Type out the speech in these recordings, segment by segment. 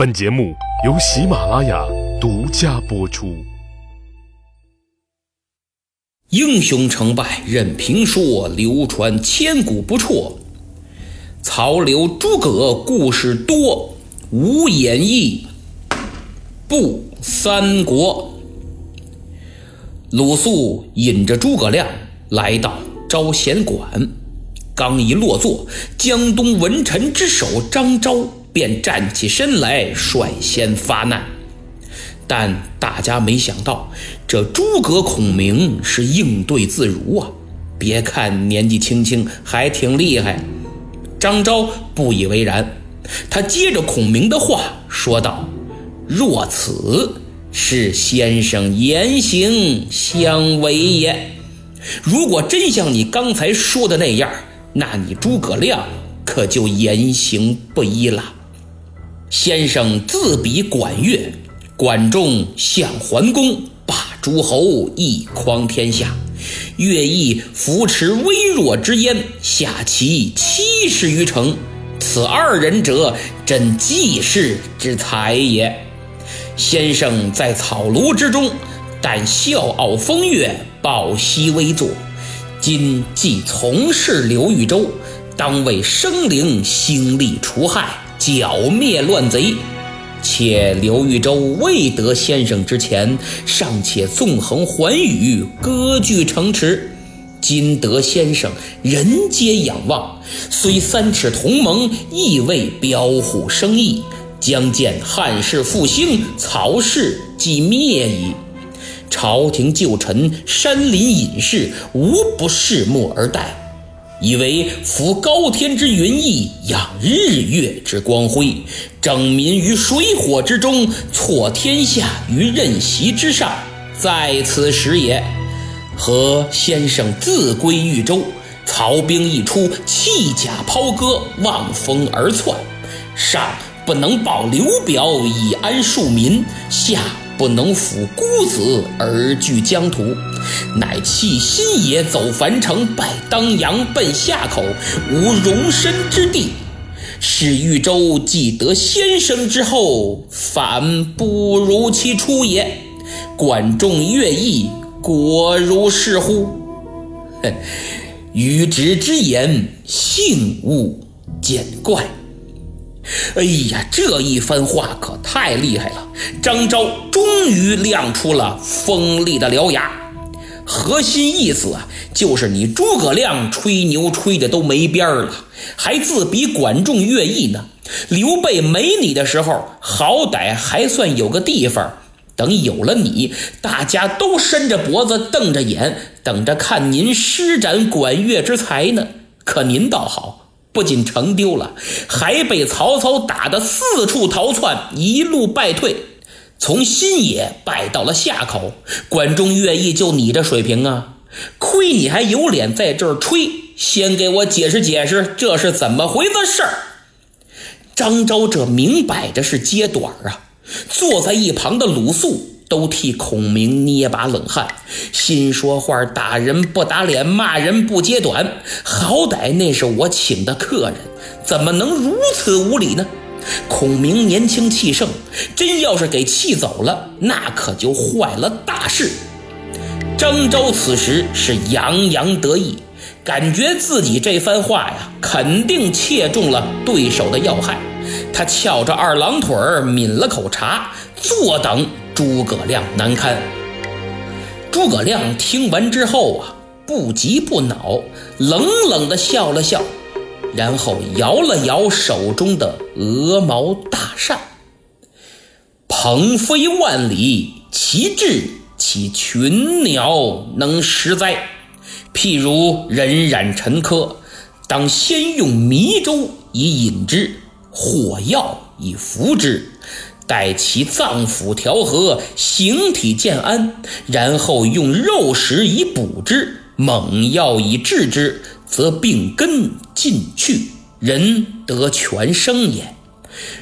本节目由喜马拉雅独家播出。英雄成败任评说，流传千古不辍。曹刘诸葛故事多，无演义不三国。鲁肃引着诸葛亮来到招贤馆，刚一落座，江东文臣之首张昭便站起身来，率先发难。但大家没想到，这诸葛孔明是应对自如啊！别看年纪轻轻，还挺厉害。张昭不以为然，他接着孔明的话说道：“若此，是先生言行相违也。如果真像你刚才说的那样，那你诸葛亮可就言行不一了。先生自比管乐。”管仲向桓公，霸诸侯，一匡天下；乐毅扶持微弱之燕，下齐七十余城。此二人者，真济世之才也。先生在草庐之中，但笑傲风月，抱膝微坐。今既从事刘豫州，当为生灵兴利除害，剿灭乱贼。且刘豫州未得先生之前，尚且纵横寰宇，割据城池；今得先生，人皆仰望。虽三尺同盟，亦未标虎生翼，将见汉室复兴，曹氏即灭矣。朝廷旧臣、山林隐士，无不拭目而待。以为扶高天之云翳，仰日月之光辉，整民于水火之中，挫天下于任席之上，在此时也。何先生自归豫州，曹兵一出，弃甲抛戈，望风而窜，上不能保刘表以安庶民，下。不能抚孤子而据疆土，乃弃新野走樊城，拜当阳奔夏口，无容身之地。使豫州既得先生之后，反不如其初也。管仲、乐毅果如是乎？哼，愚直之言，幸勿见怪。哎呀，这一番话可太厉害了！张昭终于亮出了锋利的獠牙，核心意思啊，就是你诸葛亮吹牛吹的都没边儿了，还自比管仲、乐毅呢。刘备没你的时候，好歹还算有个地方；等有了你，大家都伸着脖子瞪着眼，等着看您施展管乐之才呢。可您倒好。不仅城丢了，还被曹操打得四处逃窜，一路败退，从新野败到了夏口。管仲、乐毅就你这水平啊！亏你还有脸在这儿吹，先给我解释解释，这是怎么回事儿？张昭这明摆着是揭短啊！坐在一旁的鲁肃。都替孔明捏把冷汗，心说话打人不打脸，骂人不揭短。好歹那是我请的客人，怎么能如此无礼呢？孔明年轻气盛，真要是给气走了，那可就坏了大事。张昭此时是洋洋得意，感觉自己这番话呀，肯定切中了对手的要害。他翘着二郎腿儿，抿了口茶，坐等。诸葛亮难堪。诸葛亮听完之后啊，不急不恼，冷冷地笑了笑，然后摇了摇手中的鹅毛大扇。鹏飞万里，其志其群鸟能食哉？譬如人染陈疴，当先用迷粥以饮之，火药以服之。待其脏腑调和，形体渐安，然后用肉食以补之，猛药以治之，则病根尽去，人得全生也。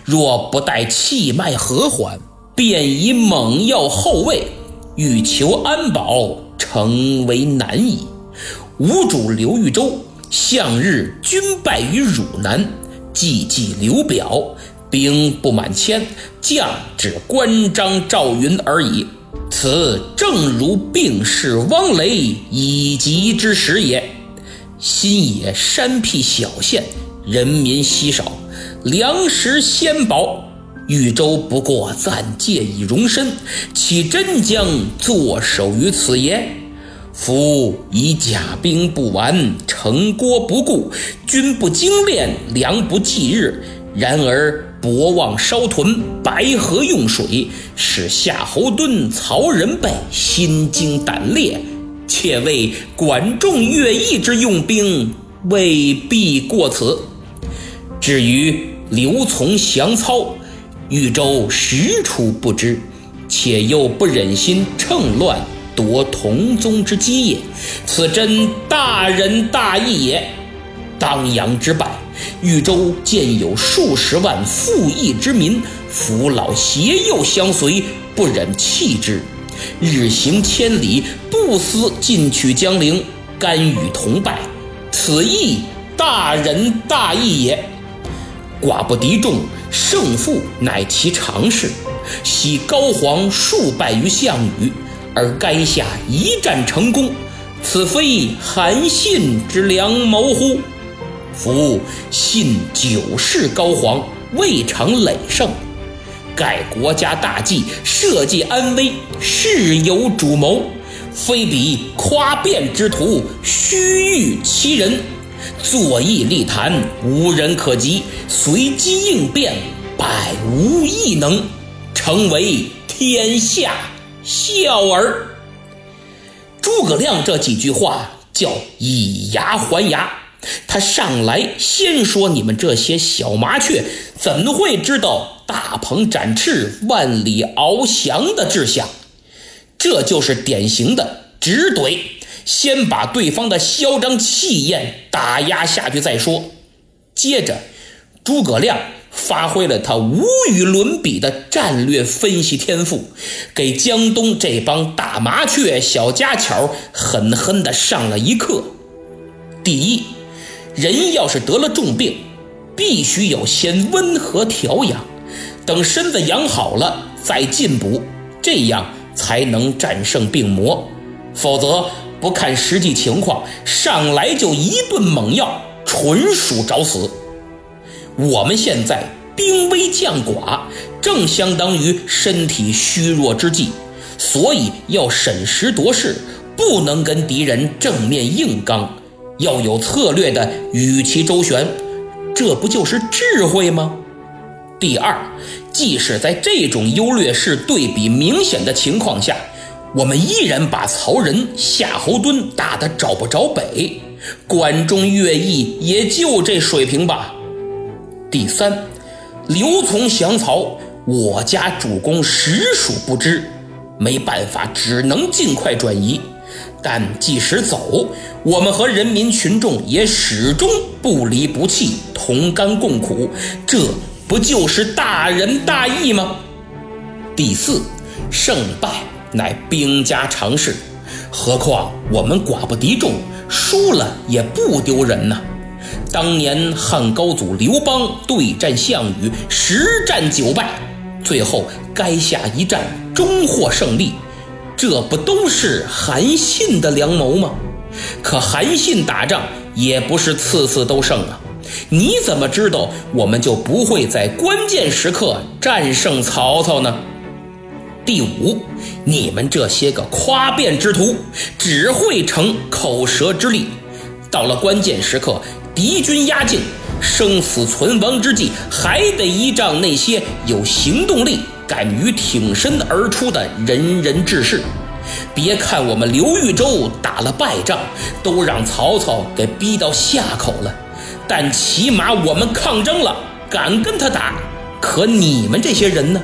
若不待气脉和缓，便以猛药后卫，欲求安保，诚为难矣。吴主刘豫州，向日均败于汝南，既继刘表。兵不满千，将只关张赵云而已。此正如病逝汪雷以及之时也。新野山僻小县，人民稀少，粮食鲜薄。豫州不过暂借以容身，岂真将坐守于此耶？夫以甲兵不完，城郭不固，军不精练，粮不济日。然而博望烧屯，白河用水，使夏侯惇、曹仁备心惊胆裂。且为管仲、乐毅之用兵，未必过此。至于刘琮、降操，豫州实处不知，且又不忍心趁乱。夺同宗之基业，此真大仁大义也。当阳之败，豫州见有数十万富义之民，扶老携幼相随，不忍弃之，日行千里，不思进取江陵，甘与同败，此亦大仁大义也。寡不敌众，胜负乃其常事。昔高皇数败于项羽。而垓下一战成功，此非韩信之良谋乎？夫信九世高皇，未尝累胜。盖国家大计，社稷安危，事有主谋，非彼夸辩之徒，虚誉其人，坐议立谈，无人可及，随机应变，百无一能，成为天下。笑儿，诸葛亮这几句话叫以牙还牙。他上来先说：“你们这些小麻雀，怎会知道大鹏展翅、万里翱翔的志向？”这就是典型的直怼，先把对方的嚣张气焰打压下去再说。接着，诸葛亮。发挥了他无与伦比的战略分析天赋，给江东这帮大麻雀、小家巧狠狠地上了一课。第一，人要是得了重病，必须要先温和调养，等身子养好了再进补，这样才能战胜病魔。否则，不看实际情况，上来就一顿猛药，纯属找死。我们现在兵微将寡，正相当于身体虚弱之际，所以要审时度势，不能跟敌人正面硬刚，要有策略的与其周旋，这不就是智慧吗？第二，即使在这种优劣势对比明显的情况下，我们依然把曹仁、夏侯惇打得找不着北，管仲、乐毅也就这水平吧。第三，刘琮降曹，我家主公实属不知，没办法，只能尽快转移。但即使走，我们和人民群众也始终不离不弃，同甘共苦，这不就是大仁大义吗？第四，胜败乃兵家常事，何况我们寡不敌众，输了也不丢人呐。当年汉高祖刘邦对战项羽，十战九败，最后垓下一战终获胜利，这不都是韩信的良谋吗？可韩信打仗也不是次次都胜啊！你怎么知道我们就不会在关键时刻战胜曹操呢？第五，你们这些个夸辩之徒，只会逞口舌之力，到了关键时刻。敌军压境，生死存亡之际，还得依仗那些有行动力、敢于挺身而出的仁人志士。别看我们刘豫州打了败仗，都让曹操给逼到下口了，但起码我们抗争了，敢跟他打。可你们这些人呢，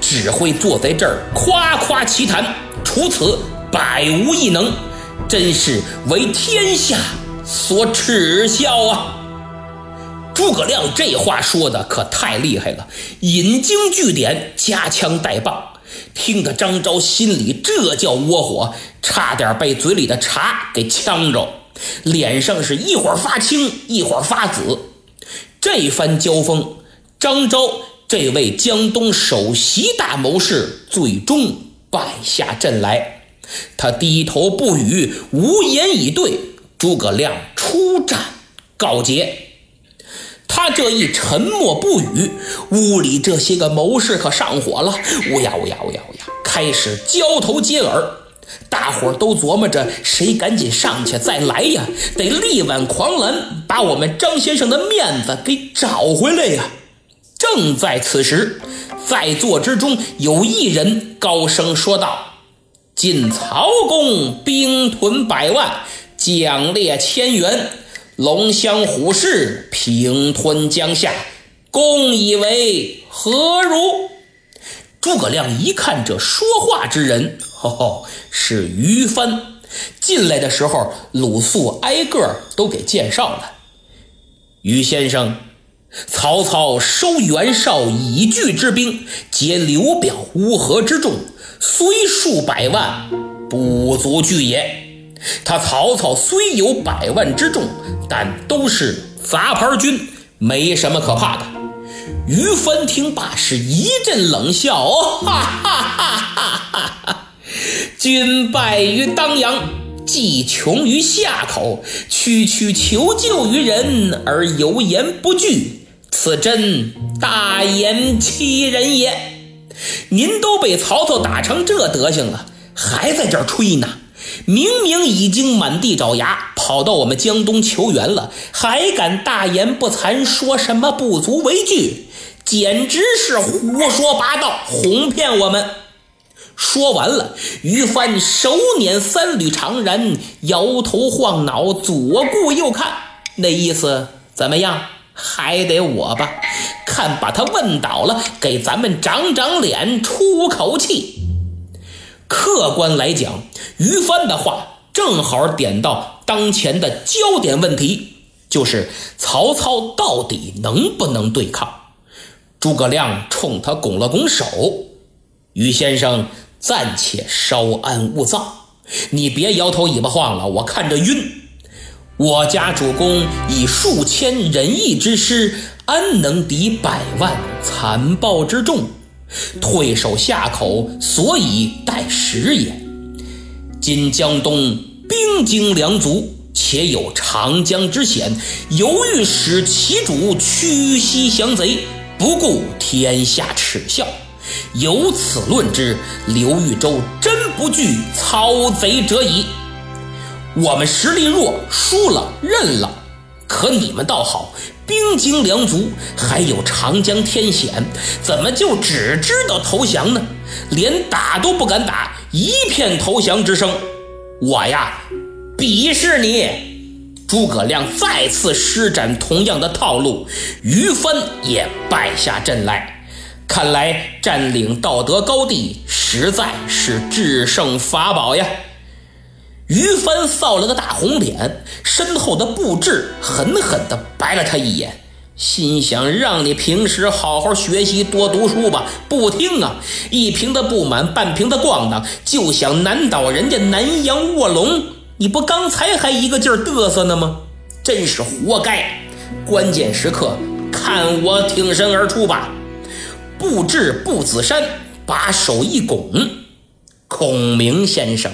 只会坐在这儿夸夸其谈，除此百无一能，真是为天下。所耻笑啊！诸葛亮这话说的可太厉害了，引经据典，夹枪带棒，听得张昭心里这叫窝火，差点被嘴里的茶给呛着，脸上是一会儿发青，一会儿发紫。这番交锋，张昭这位江东首席大谋士最终败下阵来，他低头不语，无言以对。诸葛亮出战告捷。他这一沉默不语，屋里这些个谋士可上火了，乌呀乌呀乌呀乌呀，开始交头接耳。大伙都琢磨着谁赶紧上去再来呀，得力挽狂澜，把我们张先生的面子给找回来呀。正在此时，在座之中有一人高声说道：“晋曹公兵屯百万，将列千员，龙骧虎视平吞江夏，公以为何如？”诸葛亮一看这说话之人，吼吼，是于帆。进来的时候，鲁肃挨个都给介绍了。于先生。曹操收袁绍以拒之兵，结刘表乌合之众，虽数百万，不足惧也。他曹操虽有百万之众，但都是杂牌军，没什么可怕的。于翻听罢是一阵冷笑：“哦，哈哈哈哈哈！军败于当阳，既穷于夏口，区区求救于人而犹言不惧。”此真大言欺人也！您都被曹操打成这德行了，还在这吹呢？明明已经满地找牙，跑到我们江东求援了，还敢大言不惭，说什么不足为惧？简直是胡说八道，哄骗我们！说完了，于帆手捻三缕长髯，摇头晃脑，左顾右看，那意思怎么样？还得我吧，看把他问倒了，给咱们长长脸，出口气。客观来讲，于帆的话正好点到当前的焦点问题，就是曹操到底能不能对抗？诸葛亮冲他拱了拱手：“于先生暂且稍安勿躁，你别摇头尾巴晃了，我看着晕。”我家主公以数千仁义之师，安能敌百万残暴之众？退守夏口，所以待时也。今江东兵精粮足，且有长江之险，犹豫使其主屈膝降贼，不顾天下耻笑。由此论之，刘豫州真不惧操贼者矣。我们实力弱，输了认了。可你们倒好，兵精粮足，还有长江天险，怎么就只知道投降呢？连打都不敢打，一片投降之声。我呀，鄙视你！诸葛亮再次施展同样的套路，于帆也败下阵来。看来占领道德高地，实在是制胜法宝呀。于帆臊了个大红脸，身后的布置狠狠地白了他一眼，心想：让你平时好好学习，多读书吧，不听啊！一瓶的不满，半瓶的咣当，就想难倒人家南阳卧龙。你不刚才还一个劲儿嘚瑟呢吗？真是活该！关键时刻，看我挺身而出吧！布置步子山把手一拱，孔明先生。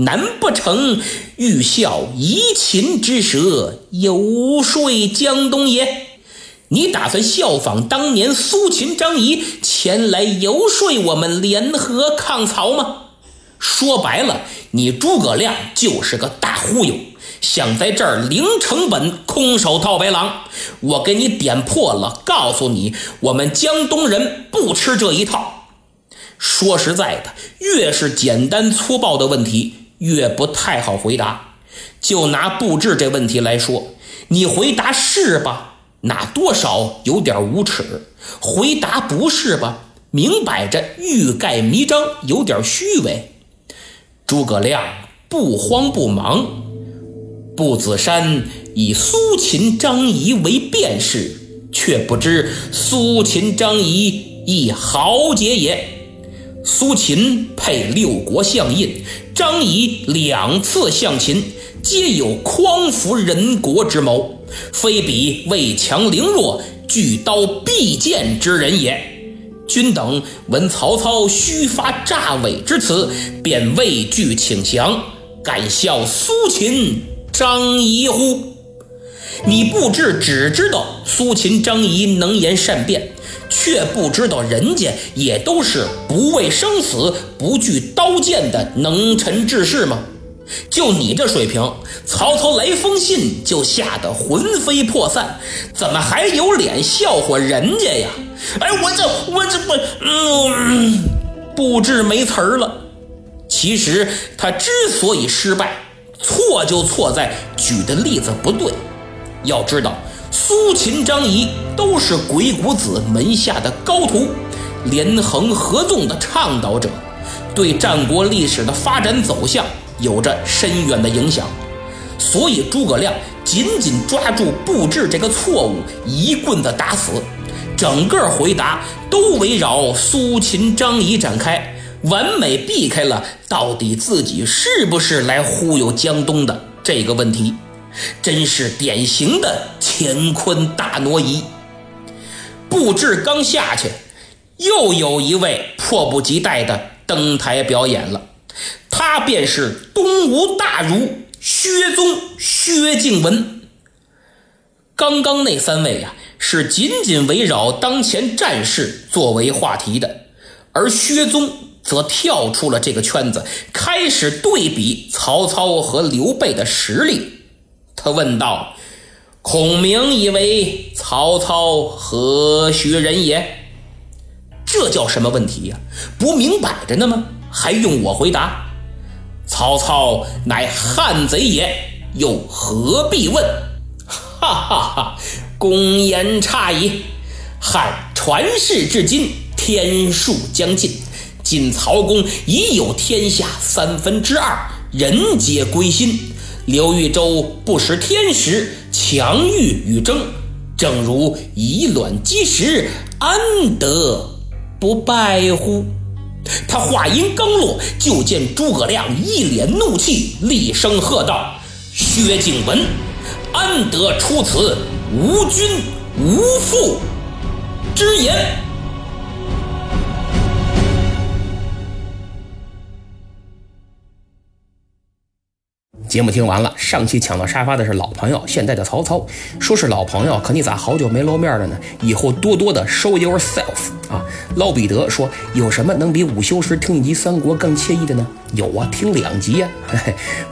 难不成欲效夷秦之舌，游说江东也？你打算效仿当年苏秦、张仪前来游说我们联合抗曹吗？说白了，你诸葛亮就是个大忽悠，想在这儿零成本空手套白狼。我给你点破了，告诉你，我们江东人不吃这一套。说实在的，越是简单粗暴的问题。越不太好回答，就拿布置这问题来说，你回答是吧？那多少有点无耻；回答不是吧？明摆着欲盖弥彰，有点虚伪。诸葛亮不慌不忙，步子山以苏秦、张仪为辩士，却不知苏秦、张仪亦豪杰也。苏秦配六国相印，张仪两次相秦，皆有匡扶人国之谋，非比魏强凌弱，据刀必剑之人也。君等闻曹操须发诈伪之词，便畏惧请降，敢笑苏秦、张仪乎？你不知，只知道苏秦、张仪能言善辩，却不知道人家也都是不畏生死、不惧刀剑的能臣志士吗？就你这水平，曹操来封信就吓得魂飞魄散，怎么还有脸笑话人家呀？哎，我这我这不，嗯，不知没词儿了。其实他之所以失败，错就错在举的例子不对。要知道，苏秦、张仪都是鬼谷子门下的高徒，连横合纵的倡导者，对战国历史的发展走向。有着深远的影响，所以诸葛亮紧紧抓住布置这个错误，一棍子打死。整个回答都围绕苏秦、张仪展开，完美避开了到底自己是不是来忽悠江东的这个问题，真是典型的乾坤大挪移。布置刚下去，又有一位迫不及待的登台表演了。他便是东吴大儒薛宗薛敬文。刚刚那三位啊，是紧紧围绕当前战事作为话题的，而薛宗则跳出了这个圈子，开始对比曹操和刘备的实力。他问道：“孔明以为曹操何许人也？”这叫什么问题呀？不明摆着呢吗？还用我回答？曹操乃汉贼也，又何必问？哈哈哈！公言差矣。汉传世至今，天数将尽，今曹公已有天下三分之二，人皆归心。刘豫州不识天时，强欲与争，正如以卵击石，安得不败乎？他话音刚落，就见诸葛亮一脸怒气，厉声喝道：“薛景文，安得出此无君无父之言？”节目听完了，上期抢到沙发的是老朋友，现在的曹操，说是老朋友，可你咋好久没露面了呢？以后多多的 show yourself 啊！捞彼得说，有什么能比午休时听一集三国更惬意的呢？有啊，听两集呀。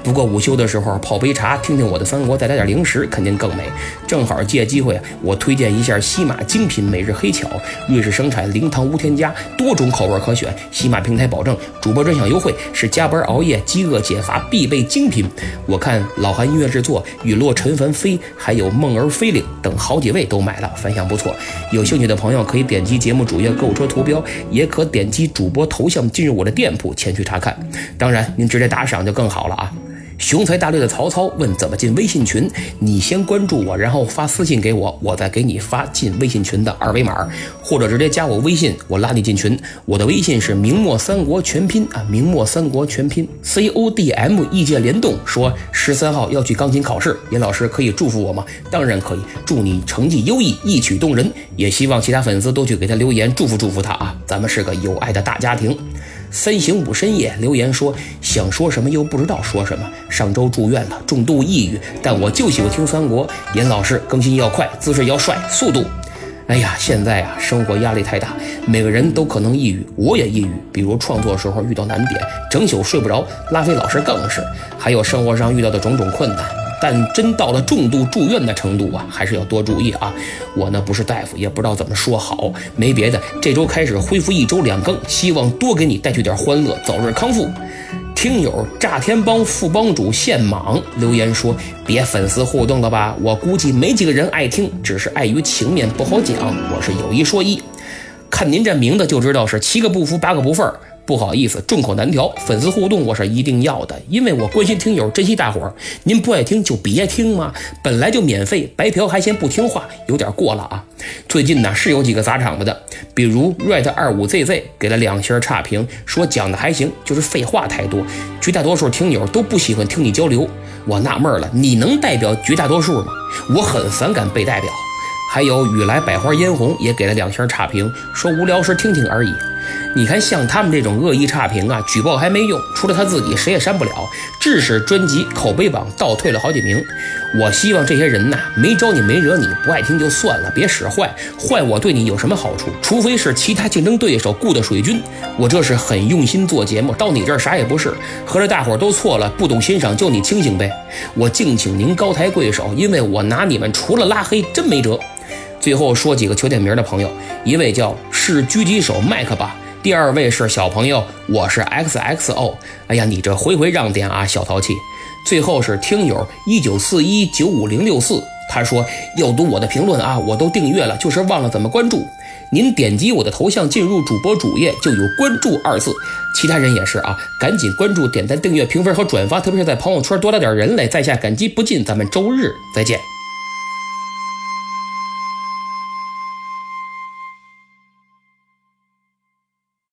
不过午休的时候泡杯茶，听听我的三国，再来点零食，肯定更美。正好借机会，我推荐一下西马精品每日黑巧，瑞士生产，零糖无添加，多种口味可选。西马平台保证主播专享优惠，是加班熬夜、饥饿解乏必备精品。我看老韩音乐制作、雨落陈凡飞，还有梦儿飞领等好几位都买了，反响不错。有兴趣的朋友可以点击节目主页购物车图标，也可点击主播头像进入我的店铺前去查看。当然，您直接打赏就更好了啊！雄才大略的曹操问怎么进微信群？你先关注我，然后发私信给我，我再给你发进微信群的二维码，或者直接加我微信，我拉你进群。我的微信是明末三国全拼啊，明末三国全拼 C O D M，意见联动说十三号要去钢琴考试，严老师可以祝福我吗？当然可以，祝你成绩优异，一曲动人。也希望其他粉丝都去给他留言，祝福祝福他啊！咱们是个有爱的大家庭。三省吾深夜留言说想说什么又不知道说什么。上周住院了，重度抑郁，但我就喜欢听三国。严老师更新要快，姿势要帅，速度。哎呀，现在啊，生活压力太大，每个人都可能抑郁，我也抑郁。比如创作时候遇到难点，整宿睡不着。拉菲老师更是，还有生活上遇到的种种困难。但真到了重度住院的程度啊，还是要多注意啊！我呢不是大夫，也不知道怎么说好。没别的，这周开始恢复一周两更，希望多给你带去点欢乐，早日康复。听友炸天帮副帮主现莽留言说：“别粉丝互动了吧，我估计没几个人爱听，只是碍于情面不好讲。我是有一说一，看您这名字就知道是七个不服八个不忿儿。”不好意思，众口难调。粉丝互动我是一定要的，因为我关心听友，珍惜大伙儿。您不爱听就别听嘛，本来就免费，白嫖还嫌不听话，有点过了啊。最近呢是有几个砸场子的，比如 red 二五 zz 给了两星差评，说讲的还行，就是废话太多。绝大多数听友都不喜欢听你交流，我纳闷了，你能代表绝大多数吗？我很反感被代表。还有雨来百花嫣红也给了两星差评，说无聊时听听而已。你看，像他们这种恶意差评啊，举报还没用，除了他自己，谁也删不了，致使专辑口碑榜倒退了好几名。我希望这些人呐，没招你，没惹你，不爱听就算了，别使坏，坏我对你有什么好处？除非是其他竞争对手雇的水军。我这是很用心做节目，到你这儿啥也不是，合着大伙儿都错了，不懂欣赏，就你清醒呗。我敬请您高抬贵手，因为我拿你们除了拉黑，真没辙。最后说几个求点名的朋友，一位叫是狙击手麦克吧，第二位是小朋友，我是 XXO。哎呀，你这回回让点啊，小淘气。最后是听友一九四一九五零六四，他说要读我的评论啊，我都订阅了，就是忘了怎么关注。您点击我的头像进入主播主页就有关注二字，其他人也是啊，赶紧关注、点赞、订阅、评分和转发，特别是在朋友圈多拉点人来，在下感激不尽。咱们周日再见。